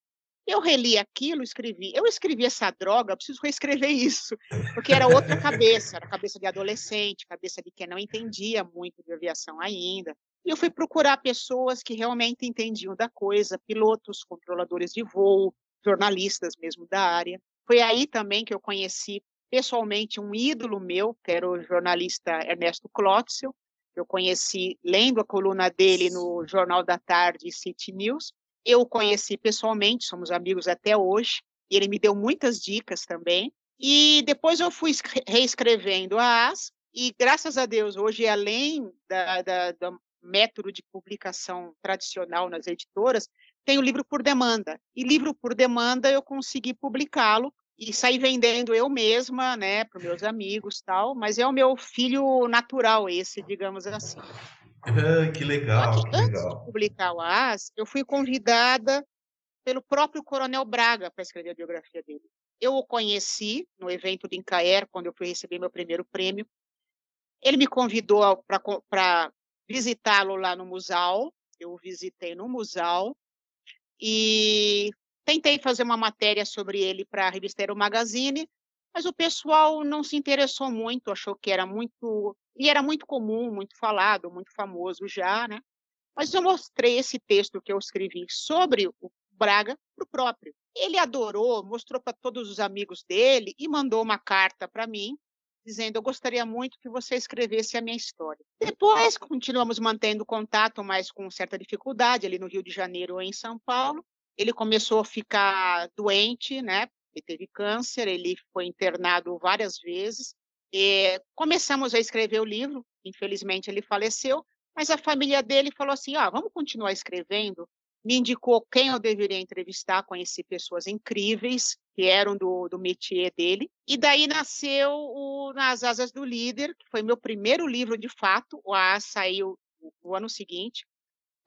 Eu reli aquilo, escrevi. Eu escrevi essa droga, preciso reescrever isso, porque era outra cabeça, era cabeça de adolescente, cabeça de quem não entendia muito de aviação ainda. E eu fui procurar pessoas que realmente entendiam da coisa, pilotos, controladores de voo, jornalistas mesmo da área. Foi aí também que eu conheci pessoalmente um ídolo meu, que era o jornalista Ernesto Klotzel. Eu conheci lendo a coluna dele no Jornal da Tarde City News eu o conheci pessoalmente, somos amigos até hoje, e ele me deu muitas dicas também. E depois eu fui reescrevendo a AS, e graças a Deus, hoje, além da, da, do método de publicação tradicional nas editoras, tem o livro por demanda. E livro por demanda eu consegui publicá-lo e sair vendendo eu mesma, né, para meus amigos tal, mas é o meu filho natural esse, digamos assim. Ah, que legal, que antes legal. de publicar o AS, eu fui convidada pelo próprio Coronel Braga para escrever a biografia dele. Eu o conheci no evento do Incaer, quando eu fui receber meu primeiro prêmio. Ele me convidou para visitá-lo lá no Musal. Eu o visitei no Musal e tentei fazer uma matéria sobre ele para a revista Aero Magazine, mas o pessoal não se interessou muito, achou que era muito e era muito comum, muito falado, muito famoso já, né? Mas eu mostrei esse texto que eu escrevi sobre o Braga para o próprio. Ele adorou, mostrou para todos os amigos dele e mandou uma carta para mim, dizendo: Eu gostaria muito que você escrevesse a minha história. Depois, continuamos mantendo contato, mas com certa dificuldade, ali no Rio de Janeiro ou em São Paulo. Ele começou a ficar doente, né? Ele teve câncer, ele foi internado várias vezes. E começamos a escrever o livro, infelizmente ele faleceu, mas a família dele falou assim: ah, vamos continuar escrevendo. Me indicou quem eu deveria entrevistar, conheci pessoas incríveis que eram do, do métier dele. E daí nasceu o Nas Asas do Líder, que foi meu primeiro livro de fato. O A saiu no ano seguinte.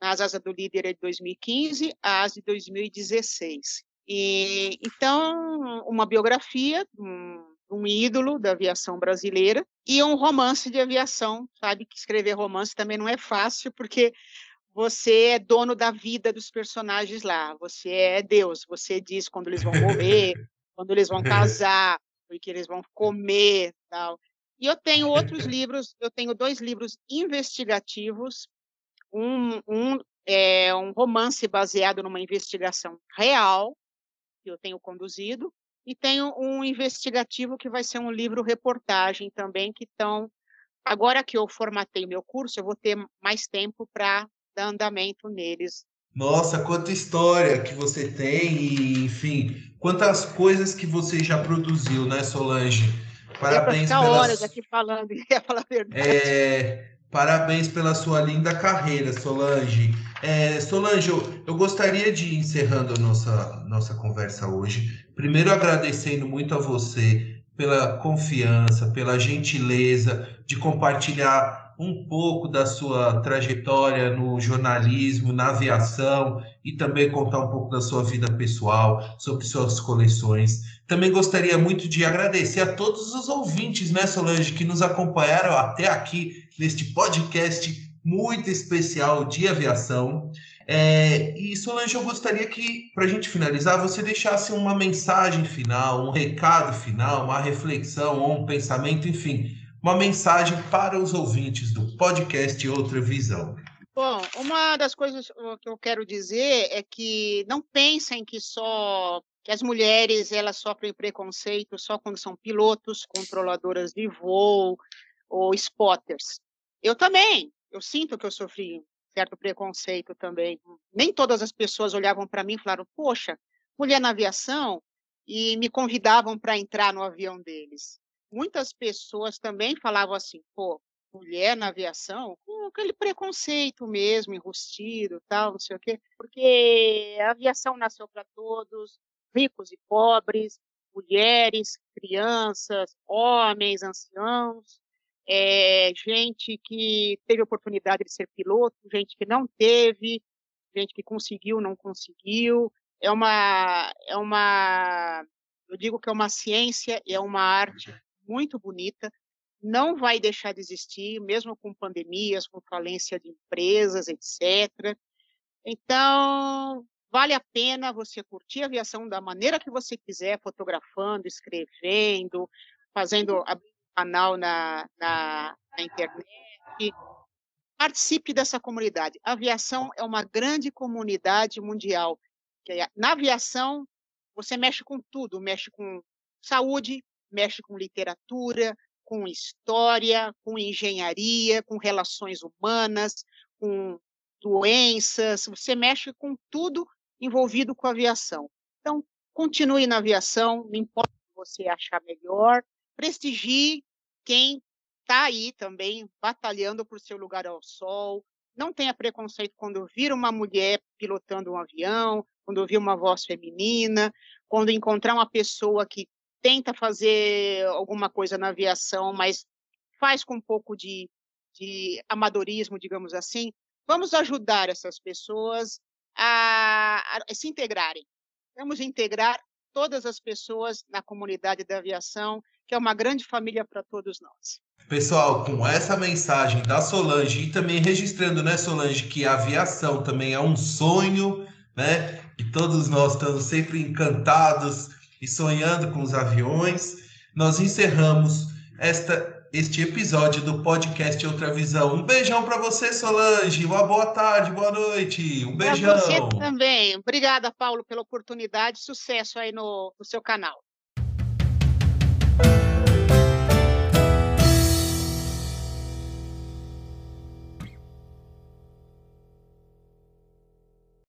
Nas Asas do Líder é de 2015, a As de 2016. E, então, uma biografia, um, um ídolo da aviação brasileira e um romance de aviação, sabe que escrever romance também não é fácil porque você é dono da vida dos personagens lá, você é Deus, você diz quando eles vão morrer, (laughs) quando eles vão casar, o que eles vão comer, tal. E eu tenho outros (laughs) livros, eu tenho dois livros investigativos, um, um é um romance baseado numa investigação real que eu tenho conduzido e tenho um investigativo que vai ser um livro-reportagem também, que estão. Agora que eu formatei meu curso, eu vou ter mais tempo para dar andamento neles. Nossa, quanta história que você tem e, enfim, quantas coisas que você já produziu, né, Solange? Parabéns pelas... horas aqui falando, (laughs) ia falar a verdade. É, Parabéns pela sua linda carreira, Solange. É, Solange, eu, eu, gostaria de ir encerrando a nossa, nossa conversa hoje. Primeiro, agradecendo muito a você pela confiança, pela gentileza de compartilhar um pouco da sua trajetória no jornalismo, na aviação e também contar um pouco da sua vida pessoal, sobre suas coleções. Também gostaria muito de agradecer a todos os ouvintes, né, Solange, que nos acompanharam até aqui neste podcast muito especial de aviação. É, e Solange, eu gostaria que, para a gente finalizar, você deixasse uma mensagem final, um recado final, uma reflexão ou um pensamento, enfim, uma mensagem para os ouvintes do podcast Outra Visão. Bom, uma das coisas que eu quero dizer é que não pensem que só que as mulheres elas sofrem preconceito só quando são pilotos, controladoras de voo ou spotters. Eu também, eu sinto que eu sofri certo preconceito também. Nem todas as pessoas olhavam para mim e falaram: "Poxa, mulher na aviação", e me convidavam para entrar no avião deles. Muitas pessoas também falavam assim: "Pô, mulher na aviação, com aquele preconceito mesmo, enrustido, tal, não sei o quê, porque a aviação nasceu para todos, ricos e pobres, mulheres, crianças, homens, anciãos, é, gente que teve oportunidade de ser piloto, gente que não teve, gente que conseguiu, não conseguiu. É uma, é uma, eu digo que é uma ciência e é uma arte muito bonita não vai deixar de existir, mesmo com pandemias, com falência de empresas, etc. Então, vale a pena você curtir a aviação da maneira que você quiser, fotografando, escrevendo, fazendo canal na, na, na internet. Participe dessa comunidade. A aviação é uma grande comunidade mundial. Na aviação, você mexe com tudo, mexe com saúde, mexe com literatura, com história, com engenharia, com relações humanas, com doenças, você mexe com tudo envolvido com aviação. Então, continue na aviação, não importa o que você achar melhor, prestigie quem está aí também batalhando por seu lugar ao sol. Não tenha preconceito quando vir uma mulher pilotando um avião, quando ouvir uma voz feminina, quando encontrar uma pessoa que tenta fazer alguma coisa na aviação, mas faz com um pouco de, de amadorismo, digamos assim, vamos ajudar essas pessoas a, a, se integrarem. Vamos integrar todas as pessoas na comunidade da aviação, que é uma grande família para todos nós. Pessoal, com essa mensagem da Solange e também registrando, né, Solange, que a aviação também é um sonho, né? E todos nós estamos sempre encantados e sonhando com os aviões, nós encerramos esta, este episódio do podcast Outra Visão. Um beijão para você, Solange. Uma boa tarde, boa noite. Um beijão. Pra você também. Obrigada, Paulo, pela oportunidade. Sucesso aí no, no seu canal.